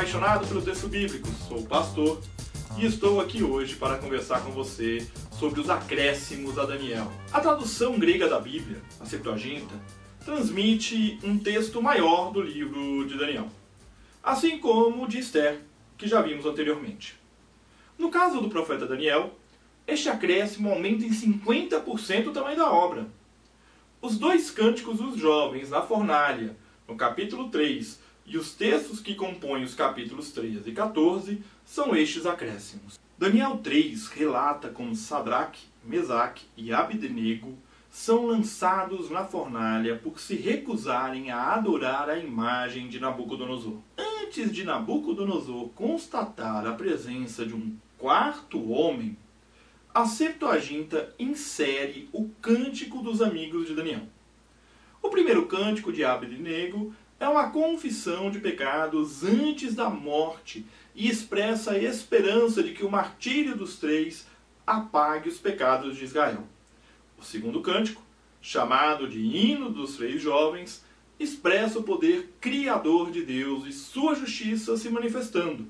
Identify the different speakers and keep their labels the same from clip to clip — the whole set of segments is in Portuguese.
Speaker 1: apaixonado pelo texto bíblico, sou pastor e estou aqui hoje para conversar com você sobre os acréscimos a Daniel. A tradução grega da Bíblia, a Septuaginta, transmite um texto maior do livro de Daniel, assim como o de Esther, que já vimos anteriormente. No caso do profeta Daniel, este acréscimo aumenta em 50% o tamanho da obra. Os dois cânticos dos jovens na fornalha, no capítulo 3, e os textos que compõem os capítulos 13 e 14 são estes acréscimos. Daniel 3 relata como Sadraque, Mesaque e Abednego são lançados na fornalha por se recusarem a adorar a imagem de Nabucodonosor. Antes de Nabucodonosor constatar a presença de um quarto homem, a Septuaginta insere o Cântico dos Amigos de Daniel. O primeiro cântico de Abednego é uma confissão de pecados antes da morte e expressa a esperança de que o martírio dos três apague os pecados de Israel. O segundo cântico, chamado de Hino dos Três Jovens, expressa o poder criador de Deus e sua justiça se manifestando,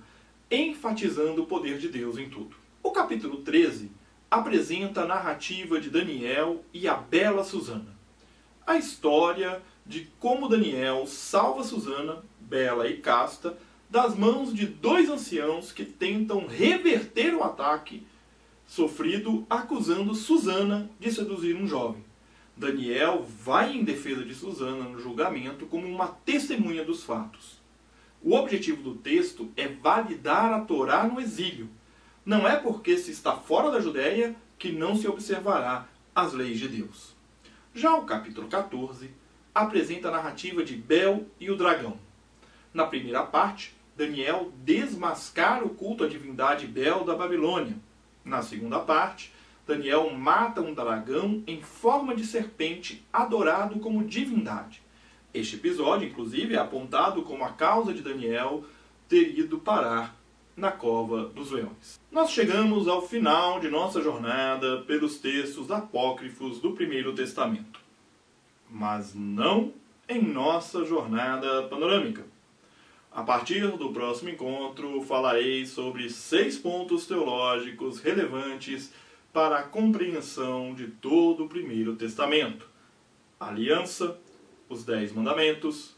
Speaker 1: enfatizando o poder de Deus em tudo. O capítulo 13 apresenta a narrativa de Daniel e a bela Susana. A história de como Daniel salva Susana, bela e casta, das mãos de dois anciãos que tentam reverter o ataque sofrido acusando Susana de seduzir um jovem. Daniel vai em defesa de Susana no julgamento como uma testemunha dos fatos. O objetivo do texto é validar a Torá no exílio. Não é porque se está fora da Judéia que não se observará as leis de Deus. Já o capítulo 14 apresenta a narrativa de Bel e o dragão. Na primeira parte, Daniel desmascara o culto à divindade Bel da Babilônia. Na segunda parte, Daniel mata um dragão em forma de serpente adorado como divindade. Este episódio, inclusive, é apontado como a causa de Daniel ter ido parar na cova dos leões. Nós chegamos ao final de nossa jornada pelos textos apócrifos do Primeiro Testamento mas não em nossa jornada panorâmica. A partir do próximo encontro, falarei sobre seis pontos teológicos relevantes para a compreensão de todo o Primeiro Testamento: aliança, os Dez Mandamentos,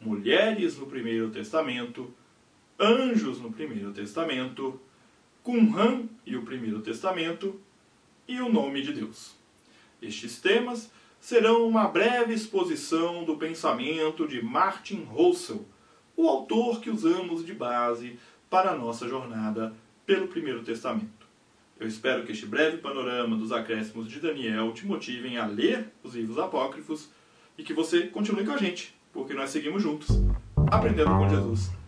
Speaker 1: mulheres no Primeiro Testamento, anjos no Primeiro Testamento, Qumran e o Primeiro Testamento e o nome de Deus. Estes temas serão uma breve exposição do pensamento de Martin Russell, o autor que usamos de base para a nossa jornada pelo Primeiro Testamento. Eu espero que este breve panorama dos acréscimos de Daniel te motivem a ler os livros apócrifos e que você continue com a gente, porque nós seguimos juntos, aprendendo com Jesus